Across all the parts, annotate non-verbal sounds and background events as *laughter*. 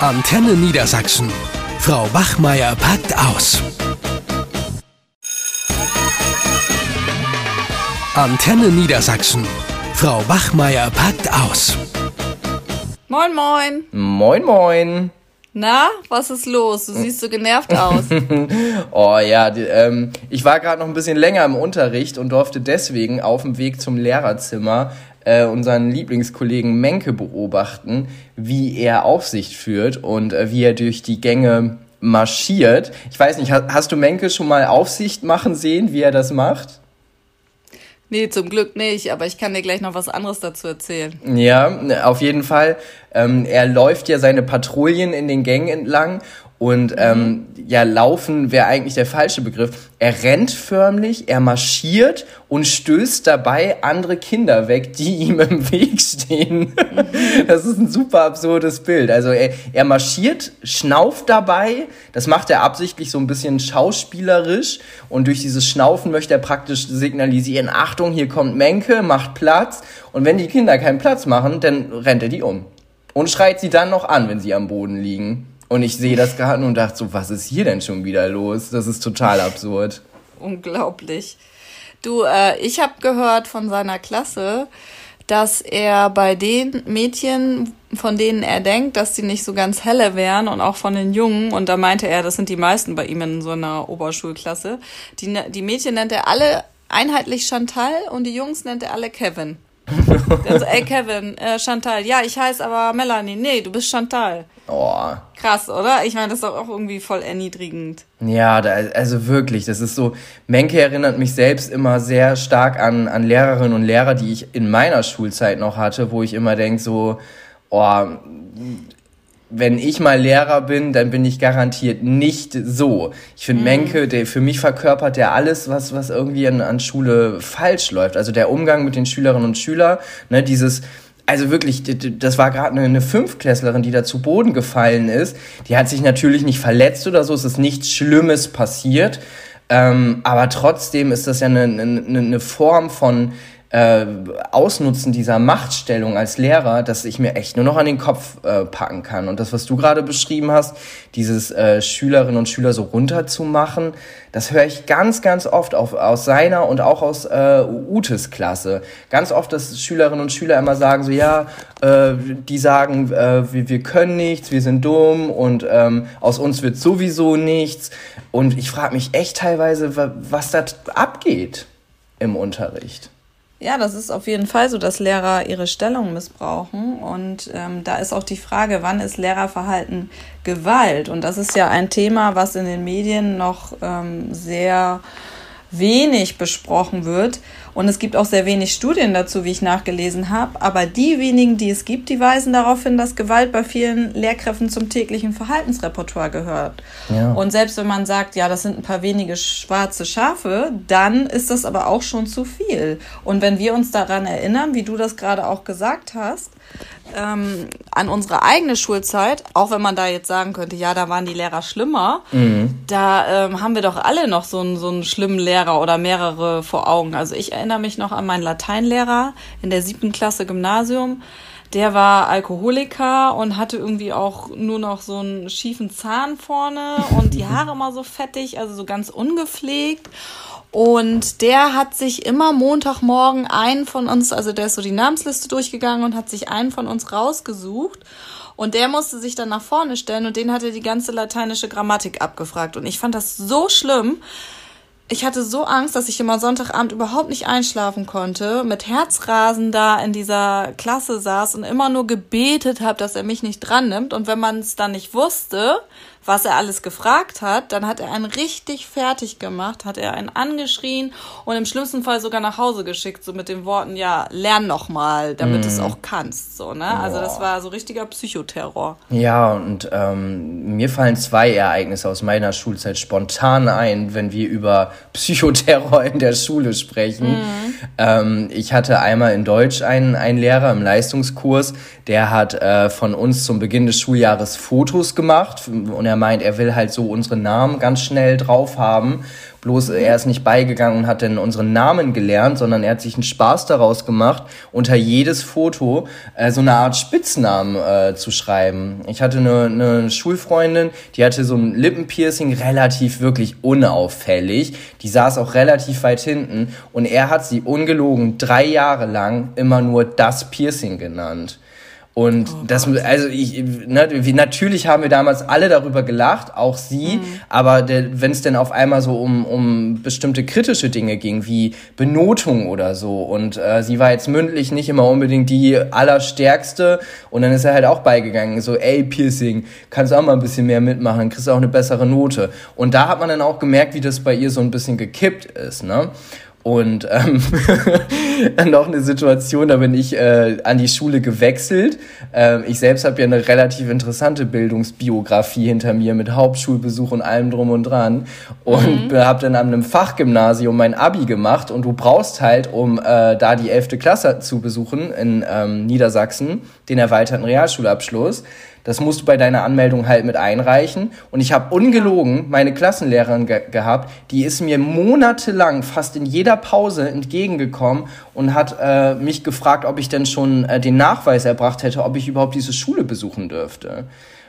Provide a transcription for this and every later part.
Antenne Niedersachsen. Frau Wachmeier packt aus. Antenne Niedersachsen. Frau Wachmeier packt aus. Moin, moin. Moin, moin. Na, was ist los? Du siehst so genervt aus. *laughs* oh ja, die, ähm, ich war gerade noch ein bisschen länger im Unterricht und durfte deswegen auf dem Weg zum Lehrerzimmer äh, unseren Lieblingskollegen Menke beobachten, wie er Aufsicht führt und äh, wie er durch die Gänge marschiert. Ich weiß nicht, hast, hast du Menke schon mal Aufsicht machen sehen, wie er das macht? Nee, zum Glück nicht, aber ich kann dir gleich noch was anderes dazu erzählen. Ja, auf jeden Fall. Ähm, er läuft ja seine Patrouillen in den Gängen entlang und ähm, ja, laufen wäre eigentlich der falsche Begriff. Er rennt förmlich, er marschiert und stößt dabei andere Kinder weg, die *laughs* ihm im Weg stehen. das ist ein super absurdes Bild. Also er, er marschiert, schnauft dabei, das macht er absichtlich so ein bisschen schauspielerisch und durch dieses Schnaufen möchte er praktisch signalisieren, Achtung, hier kommt Menke, macht Platz und wenn die Kinder keinen Platz machen, dann rennt er die um und schreit sie dann noch an, wenn sie am Boden liegen. Und ich sehe das gerade und dachte so, was ist hier denn schon wieder los? Das ist total absurd. Unglaublich. Du, äh, ich habe gehört von seiner Klasse, dass er bei den Mädchen, von denen er denkt, dass sie nicht so ganz helle wären und auch von den Jungen, und da meinte er, das sind die meisten bei ihm in so einer Oberschulklasse, die, ne, die Mädchen nennt er alle einheitlich Chantal und die Jungs nennt er alle Kevin. *laughs* also, ey Kevin, äh, Chantal, ja, ich heiße aber Melanie. Nee, du bist Chantal. Oh. Krass, oder? Ich meine, das ist doch auch irgendwie voll erniedrigend. Ja, da, also wirklich, das ist so, Menke erinnert mich selbst immer sehr stark an, an Lehrerinnen und Lehrer, die ich in meiner Schulzeit noch hatte, wo ich immer denke so, oh, wenn ich mal Lehrer bin, dann bin ich garantiert nicht so. Ich finde, mhm. Menke, der, für mich verkörpert der alles, was, was irgendwie an, an Schule falsch läuft. Also der Umgang mit den Schülerinnen und Schülern, ne, dieses, also wirklich, das war gerade eine Fünfklässlerin, die da zu Boden gefallen ist. Die hat sich natürlich nicht verletzt oder so, es ist nichts Schlimmes passiert. Ähm, aber trotzdem ist das ja eine, eine, eine Form von äh, Ausnutzen dieser Machtstellung als Lehrer, dass ich mir echt nur noch an den Kopf äh, packen kann. Und das, was du gerade beschrieben hast, dieses äh, Schülerinnen und Schüler so runterzumachen, das höre ich ganz, ganz oft auf, aus seiner und auch aus äh, Utes Klasse. Ganz oft, dass Schülerinnen und Schüler immer sagen so, ja, äh, die sagen, äh, wir, wir können nichts, wir sind dumm und ähm, aus uns wird sowieso nichts. Und ich frage mich echt teilweise, was da abgeht im Unterricht. Ja, das ist auf jeden Fall so, dass Lehrer ihre Stellung missbrauchen. Und ähm, da ist auch die Frage, wann ist Lehrerverhalten Gewalt? Und das ist ja ein Thema, was in den Medien noch ähm, sehr wenig besprochen wird. Und es gibt auch sehr wenig Studien dazu, wie ich nachgelesen habe. Aber die wenigen, die es gibt, die weisen darauf hin, dass Gewalt bei vielen Lehrkräften zum täglichen Verhaltensrepertoire gehört. Ja. Und selbst wenn man sagt, ja, das sind ein paar wenige schwarze Schafe, dann ist das aber auch schon zu viel. Und wenn wir uns daran erinnern, wie du das gerade auch gesagt hast, ähm, an unsere eigene Schulzeit, auch wenn man da jetzt sagen könnte, ja, da waren die Lehrer schlimmer, mhm. da ähm, haben wir doch alle noch so einen, so einen schlimmen Lehrer oder mehrere vor Augen. Also ich erinnere mich noch an meinen Lateinlehrer in der siebten Klasse Gymnasium. Der war Alkoholiker und hatte irgendwie auch nur noch so einen schiefen Zahn vorne und die *laughs* Haare immer so fettig, also so ganz ungepflegt. Und der hat sich immer Montagmorgen einen von uns, also der ist so die Namensliste durchgegangen und hat sich einen von uns rausgesucht. Und der musste sich dann nach vorne stellen und den hat er die ganze lateinische Grammatik abgefragt. Und ich fand das so schlimm. Ich hatte so Angst, dass ich immer Sonntagabend überhaupt nicht einschlafen konnte, mit Herzrasen da in dieser Klasse saß und immer nur gebetet habe, dass er mich nicht dran nimmt. Und wenn man es dann nicht wusste, was er alles gefragt hat, dann hat er einen richtig fertig gemacht, hat er einen angeschrien und im schlimmsten Fall sogar nach Hause geschickt, so mit den Worten, ja, lern noch mal, damit du mm. es auch kannst, so, ne? Also das war so richtiger Psychoterror. Ja, und ähm, mir fallen zwei Ereignisse aus meiner Schulzeit spontan ein, wenn wir über *laughs* Psychoterror in der Schule sprechen. Mm. Ähm, ich hatte einmal in Deutsch einen, einen Lehrer im Leistungskurs, der hat äh, von uns zum Beginn des Schuljahres Fotos gemacht und er er meint, er will halt so unsere Namen ganz schnell drauf haben. Bloß er ist nicht beigegangen und hat dann unseren Namen gelernt, sondern er hat sich einen Spaß daraus gemacht, unter jedes Foto äh, so eine Art Spitznamen äh, zu schreiben. Ich hatte eine, eine Schulfreundin, die hatte so ein Lippenpiercing, relativ wirklich unauffällig. Die saß auch relativ weit hinten und er hat sie ungelogen drei Jahre lang immer nur das Piercing genannt. Und oh, das, also ich, ne, natürlich haben wir damals alle darüber gelacht, auch sie, mhm. aber wenn es denn auf einmal so um, um bestimmte kritische Dinge ging, wie Benotung oder so, und äh, sie war jetzt mündlich nicht immer unbedingt die allerstärkste, und dann ist er halt auch beigegangen, so, ey, Piercing, kannst auch mal ein bisschen mehr mitmachen, kriegst auch eine bessere Note. Und da hat man dann auch gemerkt, wie das bei ihr so ein bisschen gekippt ist, ne? Und ähm, *laughs* noch eine Situation, da bin ich äh, an die Schule gewechselt. Ähm, ich selbst habe ja eine relativ interessante Bildungsbiografie hinter mir mit Hauptschulbesuch und allem drum und dran. Und mhm. habe dann an einem Fachgymnasium mein Abi gemacht. Und du brauchst halt, um äh, da die 11. Klasse zu besuchen in ähm, Niedersachsen, den erweiterten Realschulabschluss, das musst du bei deiner Anmeldung halt mit einreichen. Und ich habe ungelogen meine Klassenlehrerin ge gehabt, die ist mir monatelang fast in jeder Pause entgegengekommen und hat äh, mich gefragt, ob ich denn schon äh, den Nachweis erbracht hätte, ob ich überhaupt diese Schule besuchen dürfte.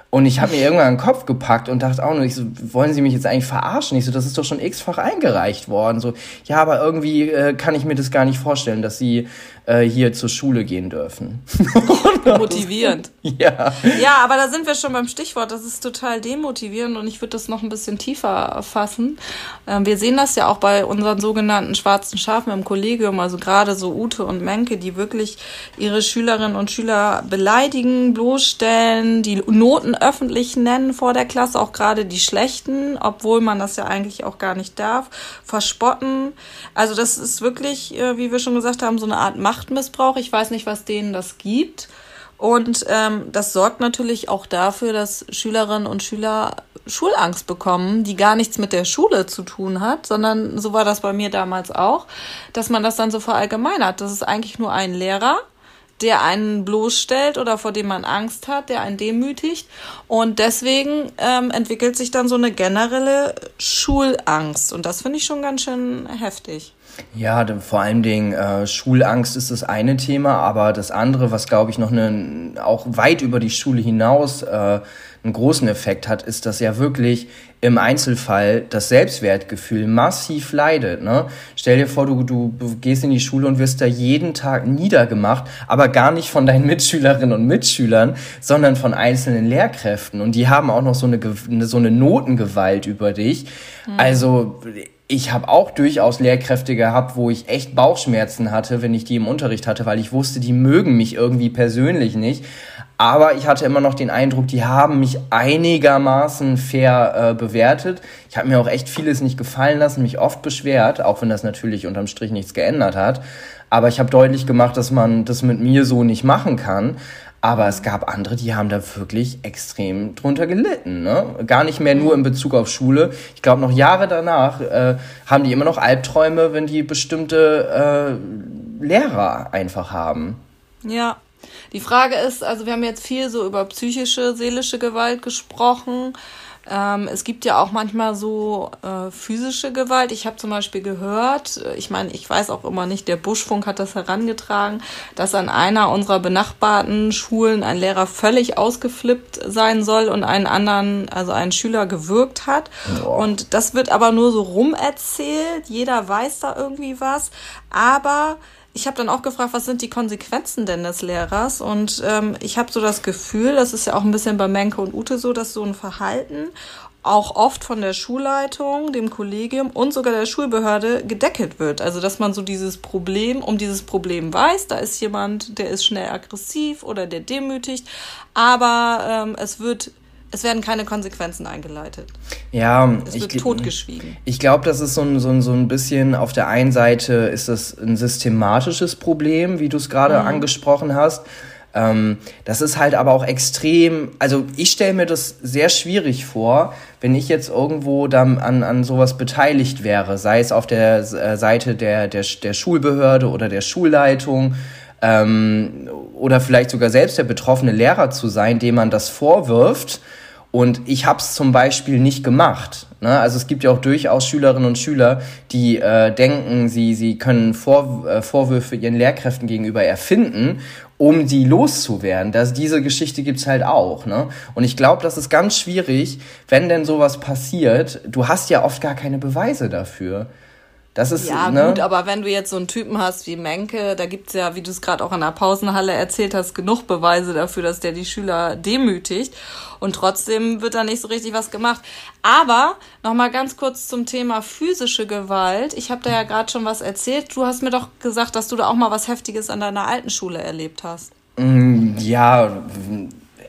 Und ich habe mir irgendwann den Kopf gepackt und dachte auch nur, ich so, wollen Sie mich jetzt eigentlich verarschen? Ich so, das ist doch schon x-fach eingereicht worden. So, ja, aber irgendwie äh, kann ich mir das gar nicht vorstellen, dass Sie äh, hier zur Schule gehen dürfen. *laughs* Motivierend. Ja. Ja, aber da sind wir schon beim Stichwort. Das ist total demotivierend und ich würde das noch ein bisschen tiefer fassen. Ähm, wir sehen das ja auch bei unseren sogenannten schwarzen Schafen im Kollegium, also gerade so Ute und Menke, die wirklich ihre Schülerinnen und Schüler beleidigen, bloßstellen, die Noten öffentlich nennen vor der Klasse, auch gerade die schlechten, obwohl man das ja eigentlich auch gar nicht darf, verspotten. Also das ist wirklich, äh, wie wir schon gesagt haben, so eine Art Macht Machtmissbrauch. Ich weiß nicht, was denen das gibt. Und ähm, das sorgt natürlich auch dafür, dass Schülerinnen und Schüler Schulangst bekommen, die gar nichts mit der Schule zu tun hat, sondern so war das bei mir damals auch, dass man das dann so verallgemeinert. Das ist eigentlich nur ein Lehrer, der einen bloßstellt oder vor dem man Angst hat, der einen demütigt. Und deswegen ähm, entwickelt sich dann so eine generelle Schulangst. Und das finde ich schon ganz schön heftig. Ja, vor allen Dingen äh, Schulangst ist das eine Thema, aber das andere, was glaube ich noch eine, auch weit über die Schule hinaus äh, einen großen Effekt hat, ist, dass ja wirklich im Einzelfall das Selbstwertgefühl massiv leidet. Ne? Stell dir vor, du, du gehst in die Schule und wirst da jeden Tag niedergemacht, aber gar nicht von deinen Mitschülerinnen und Mitschülern, sondern von einzelnen Lehrkräften. Und die haben auch noch so eine, so eine Notengewalt über dich. Mhm. Also ich habe auch durchaus Lehrkräfte gehabt, wo ich echt Bauchschmerzen hatte, wenn ich die im Unterricht hatte, weil ich wusste, die mögen mich irgendwie persönlich nicht. Aber ich hatte immer noch den Eindruck, die haben mich einigermaßen fair äh, bewertet. Ich habe mir auch echt vieles nicht gefallen lassen, mich oft beschwert, auch wenn das natürlich unterm Strich nichts geändert hat. Aber ich habe deutlich gemacht, dass man das mit mir so nicht machen kann. Aber es gab andere, die haben da wirklich extrem drunter gelitten. Ne? Gar nicht mehr nur in Bezug auf Schule. Ich glaube, noch Jahre danach äh, haben die immer noch Albträume, wenn die bestimmte äh, Lehrer einfach haben. Ja. Die Frage ist, also wir haben jetzt viel so über psychische, seelische Gewalt gesprochen. Ähm, es gibt ja auch manchmal so äh, physische Gewalt. Ich habe zum Beispiel gehört, äh, ich meine, ich weiß auch immer nicht, der Buschfunk hat das herangetragen, dass an einer unserer benachbarten Schulen ein Lehrer völlig ausgeflippt sein soll und einen anderen, also einen Schüler gewürgt hat. Boah. Und das wird aber nur so rumerzählt. Jeder weiß da irgendwie was. Aber ich habe dann auch gefragt, was sind die Konsequenzen denn des Lehrers? Und ähm, ich habe so das Gefühl, das ist ja auch ein bisschen bei Menke und Ute so, dass so ein Verhalten auch oft von der Schulleitung, dem Kollegium und sogar der Schulbehörde gedeckelt wird. Also dass man so dieses Problem, um dieses Problem weiß, da ist jemand, der ist schnell aggressiv oder der demütigt, aber ähm, es wird es werden keine Konsequenzen eingeleitet. Ja, es wird ich, totgeschwiegen. Ich glaube, das ist so ein, so, ein, so ein bisschen, auf der einen Seite ist das ein systematisches Problem, wie du es gerade mhm. angesprochen hast. Ähm, das ist halt aber auch extrem, also ich stelle mir das sehr schwierig vor, wenn ich jetzt irgendwo dann an, an sowas beteiligt wäre, sei es auf der äh, Seite der, der, der Schulbehörde oder der Schulleitung ähm, oder vielleicht sogar selbst der betroffene Lehrer zu sein, dem man das vorwirft Und ich habe es zum Beispiel nicht gemacht. Ne? Also es gibt ja auch durchaus Schülerinnen und Schüler, die äh, denken, sie, sie können Vor äh, Vorwürfe ihren Lehrkräften gegenüber erfinden, um die loszuwerden. Das, diese Geschichte gibt's halt auch. Ne? Und ich glaube, das ist ganz schwierig, wenn denn sowas passiert. Du hast ja oft gar keine Beweise dafür. Das ist, ja, ne? gut, aber wenn du jetzt so einen Typen hast wie Menke, da gibt's ja, wie du es gerade auch in der Pausenhalle erzählt hast, genug Beweise dafür, dass der die Schüler demütigt. Und trotzdem wird da nicht so richtig was gemacht. Aber nochmal ganz kurz zum Thema physische Gewalt. Ich habe da ja gerade schon was erzählt. Du hast mir doch gesagt, dass du da auch mal was Heftiges an deiner alten Schule erlebt hast. Mm, ja,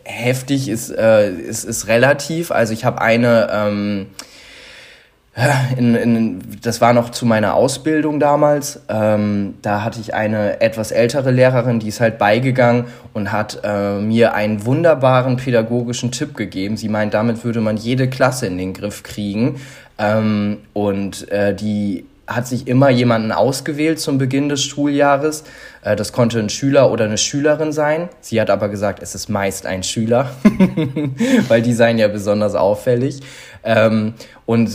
heftig ist, äh, ist, ist relativ. Also ich habe eine... Ähm in, in, das war noch zu meiner Ausbildung damals. Ähm, da hatte ich eine etwas ältere Lehrerin, die ist halt beigegangen und hat äh, mir einen wunderbaren pädagogischen Tipp gegeben. Sie meint, damit würde man jede Klasse in den Griff kriegen. Ähm, und äh, die hat sich immer jemanden ausgewählt zum Beginn des Schuljahres. Äh, das konnte ein Schüler oder eine Schülerin sein. Sie hat aber gesagt, es ist meist ein Schüler, *laughs* weil die seien ja besonders auffällig. Und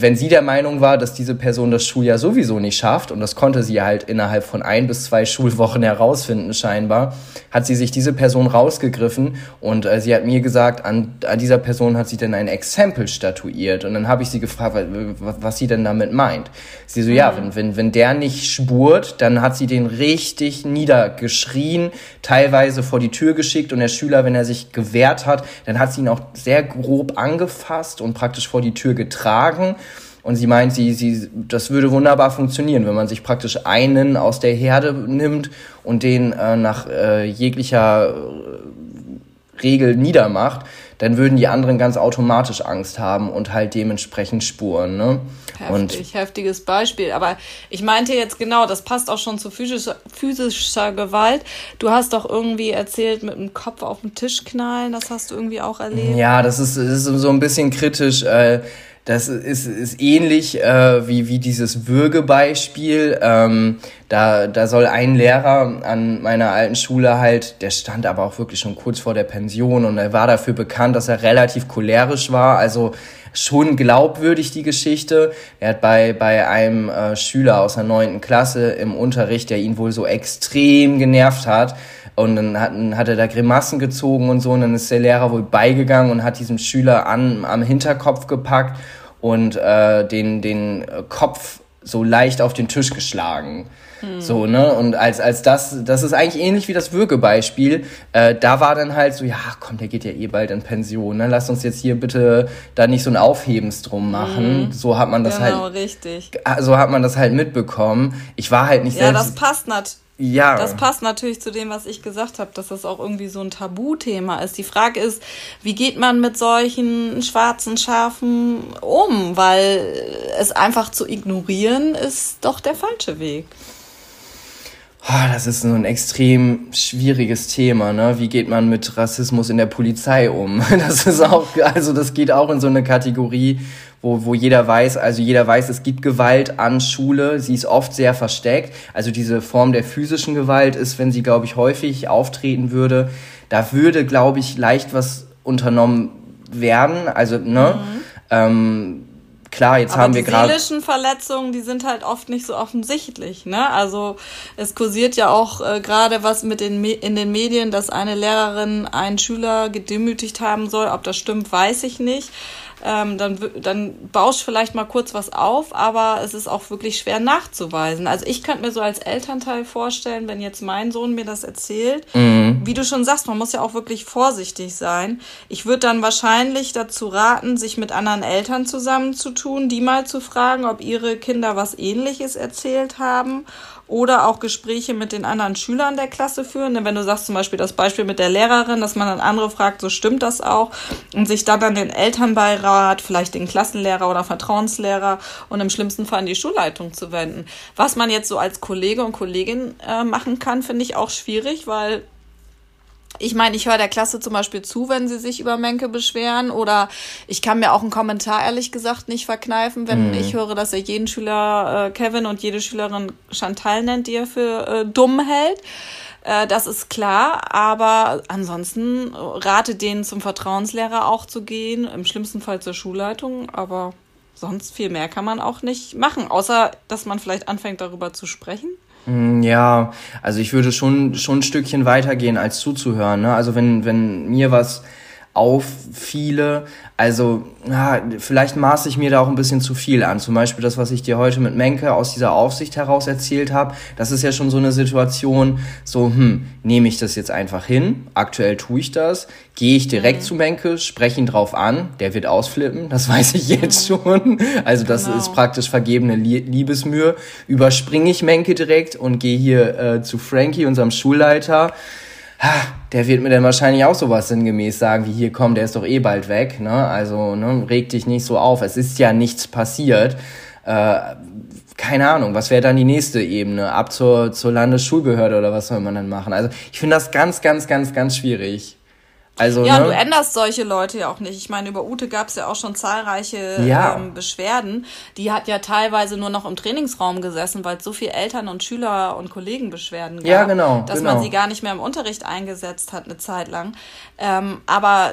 wenn sie der Meinung war, dass diese Person das Schuljahr sowieso nicht schafft, und das konnte sie halt innerhalb von ein bis zwei Schulwochen herausfinden scheinbar, hat sie sich diese Person rausgegriffen und äh, sie hat mir gesagt, an, an dieser Person hat sie denn ein Exempel statuiert. Und dann habe ich sie gefragt, was sie denn damit meint. Sie so, mhm. ja, wenn, wenn, wenn der nicht spurt, dann hat sie den richtig niedergeschrien, teilweise vor die Tür geschickt und der Schüler, wenn er sich gewehrt hat, dann hat sie ihn auch sehr grob angefasst und praktisch vor die Tür getragen tragen. Und sie meint, sie, sie, das würde wunderbar funktionieren, wenn man sich praktisch einen aus der Herde nimmt und den äh, nach äh, jeglicher äh, Regel niedermacht, dann würden die anderen ganz automatisch Angst haben und halt dementsprechend spuren. Ne? Heftig, und heftiges Beispiel. Aber ich meinte jetzt genau, das passt auch schon zu physischer, physischer Gewalt. Du hast doch irgendwie erzählt, mit dem Kopf auf den Tisch knallen, das hast du irgendwie auch erlebt. Ja, das ist, ist so ein bisschen kritisch. Äh, das ist, ist ähnlich äh, wie, wie dieses Würgebeispiel. Ähm, da, da soll ein Lehrer an meiner alten Schule halt, der stand aber auch wirklich schon kurz vor der Pension und er war dafür bekannt, dass er relativ cholerisch war. Also schon glaubwürdig die Geschichte. Er hat bei, bei einem äh, Schüler aus der neunten Klasse im Unterricht, der ihn wohl so extrem genervt hat, und dann hat, hat er da Grimassen gezogen und so. Und dann ist der Lehrer wohl beigegangen und hat diesem Schüler an, am Hinterkopf gepackt und äh, den, den Kopf so leicht auf den Tisch geschlagen. Hm. So, ne? Und als, als das, das ist eigentlich ähnlich wie das Würgebeispiel. Äh, da war dann halt so, ja, komm, der geht ja eh bald in Pension, ne? Lass uns jetzt hier bitte da nicht so ein Aufhebens drum machen. Hm. So hat man das genau, halt. richtig. So hat man das halt mitbekommen. Ich war halt nicht ja, selbst. Ja, das passt nicht ja. Das passt natürlich zu dem, was ich gesagt habe, dass das auch irgendwie so ein Tabuthema ist. Die Frage ist, wie geht man mit solchen schwarzen Schafen um? Weil es einfach zu ignorieren ist doch der falsche Weg. Oh, das ist so ein extrem schwieriges Thema, ne? Wie geht man mit Rassismus in der Polizei um? *laughs* Das ist auch, also das geht auch in so eine Kategorie, wo, wo jeder weiß, also jeder weiß, es gibt Gewalt an Schule, sie ist oft sehr versteckt. Also diese Form der physischen Gewalt ist, wenn sie, glaube ich, häufig auftreten würde, da würde, glaube ich, leicht was unternommen werden. Also, ne? Mhm. Ähm, klar, jetzt Aber haben wir gerade. Die seelischen Verletzungen, die sind halt oft nicht so offensichtlich. Ne? Also es kursiert ja auch äh, gerade was mit den in den Medien, dass eine Lehrerin einen Schüler gedemütigt haben soll. Ob das stimmt, weiß ich nicht ähm, dann, dann bauscht vielleicht mal kurz was auf, aber es ist auch wirklich schwer nachzuweisen. Also ich könnte mir so als Elternteil vorstellen, wenn jetzt mein Sohn mir das erzählt, mhm. wie du schon sagst, man muss ja auch wirklich vorsichtig sein. Ich würde dann wahrscheinlich dazu raten, sich mit anderen Eltern zusammenzutun, die mal zu fragen, ob ihre Kinder was ähnliches erzählt haben oder auch Gespräche mit den anderen Schülern der Klasse führen. Denn wenn du sagst zum Beispiel das Beispiel mit der Lehrerin, dass man dann andere fragt, so stimmt das auch und sich dann an den Elternbeirat, vielleicht den Klassenlehrer oder Vertrauenslehrer und im schlimmsten Fall an die Schulleitung zu wenden. Was man jetzt so als Kollege und Kollegin äh, machen kann, finde ich auch schwierig, weil ich meine, ich höre der Klasse zum Beispiel zu, wenn sie sich über Menke beschweren. Oder ich kann mir auch einen Kommentar ehrlich gesagt nicht verkneifen, wenn mhm. ich höre, dass er jeden Schüler äh, Kevin und jede Schülerin Chantal nennt, die er für äh, dumm hält. Äh, das ist klar, aber ansonsten rate denen zum Vertrauenslehrer auch zu gehen, im schlimmsten Fall zur Schulleitung, aber sonst viel mehr kann man auch nicht machen, außer dass man vielleicht anfängt darüber zu sprechen. Mm, ja, also ich würde schon, schon ein Stückchen weitergehen als zuzuhören. Ne? Also wenn, wenn mir was auffiele. Also, ja, vielleicht maße ich mir da auch ein bisschen zu viel an. Zum Beispiel das, was ich dir heute mit Menke aus dieser Aufsicht heraus erzählt habe. Das ist ja schon so eine Situation, so, hm, nehme ich das jetzt einfach hin? Aktuell tue ich das. Gehe ich direkt mhm. zu Menke, spreche ihn drauf an, der wird ausflippen, das weiß ich *laughs* jetzt schon. Also das genau. ist praktisch vergebene Liebesmühe. Überspringe ich Menke direkt und gehe hier äh, zu Frankie, unserem Schulleiter ha, der wird mir dann wahrscheinlich auch sowas sinngemäß sagen, wie hier komm, der ist doch eh bald weg, ne? Also, ne, reg dich nicht so auf. Es ist ja nichts passiert. Äh, keine Ahnung, was wäre dann die nächste Ebene? Ab zur, zur Landesschulbehörde oder was soll man dann machen? Also, ich finde das ganz, ganz, ganz, ganz schwierig. Also, ja, ne? du änderst solche Leute ja auch nicht. Ich meine, über Ute gab es ja auch schon zahlreiche ja. ähm, Beschwerden. Die hat ja teilweise nur noch im Trainingsraum gesessen, weil es so viele Eltern und Schüler und Kollegen Beschwerden gab, ja, genau, dass genau. man sie gar nicht mehr im Unterricht eingesetzt hat eine Zeit lang. Ähm, aber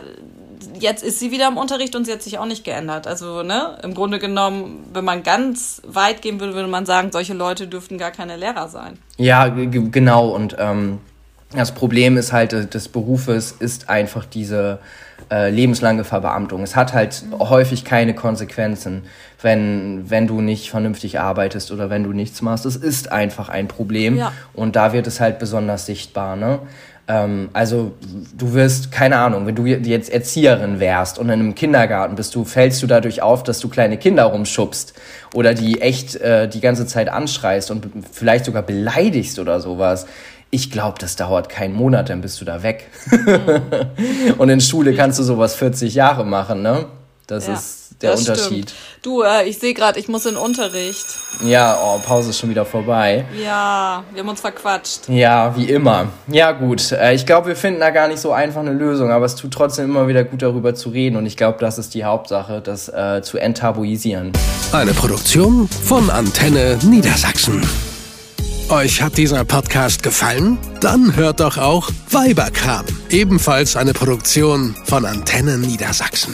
jetzt ist sie wieder im Unterricht und sie hat sich auch nicht geändert. Also, ne, im Grunde genommen, wenn man ganz weit gehen würde, würde man sagen, solche Leute dürften gar keine Lehrer sein. Ja, genau. Und ähm das Problem ist halt äh, des Berufes ist einfach diese äh, lebenslange Verbeamtung. Es hat halt mhm. häufig keine Konsequenzen, wenn, wenn du nicht vernünftig arbeitest oder wenn du nichts machst. Es ist einfach ein Problem ja. und da wird es halt besonders sichtbar. Ne? Ähm, also du wirst, keine Ahnung, wenn du jetzt Erzieherin wärst und in einem Kindergarten bist, du fällst du dadurch auf, dass du kleine Kinder rumschubst oder die echt äh, die ganze Zeit anschreist und vielleicht sogar beleidigst oder sowas ich glaube, das dauert keinen Monat, dann bist du da weg. *laughs* und in Schule kannst du sowas 40 Jahre machen, ne? Das ja, ist der das Unterschied. Stimmt. Du, äh, ich sehe gerade, ich muss in Unterricht. Ja, oh, Pause ist schon wieder vorbei. Ja, wir haben uns verquatscht. Ja, wie immer. Ja, gut. Äh, ich glaube, wir finden da gar nicht so einfach eine Lösung, aber es tut trotzdem immer wieder gut darüber zu reden und ich glaube, das ist die Hauptsache, das äh, zu enttabuisieren. Eine Produktion von Antenne Niedersachsen. Euch hat dieser Podcast gefallen? Dann hört doch auch Weiberkram, ebenfalls eine Produktion von Antennen Niedersachsen.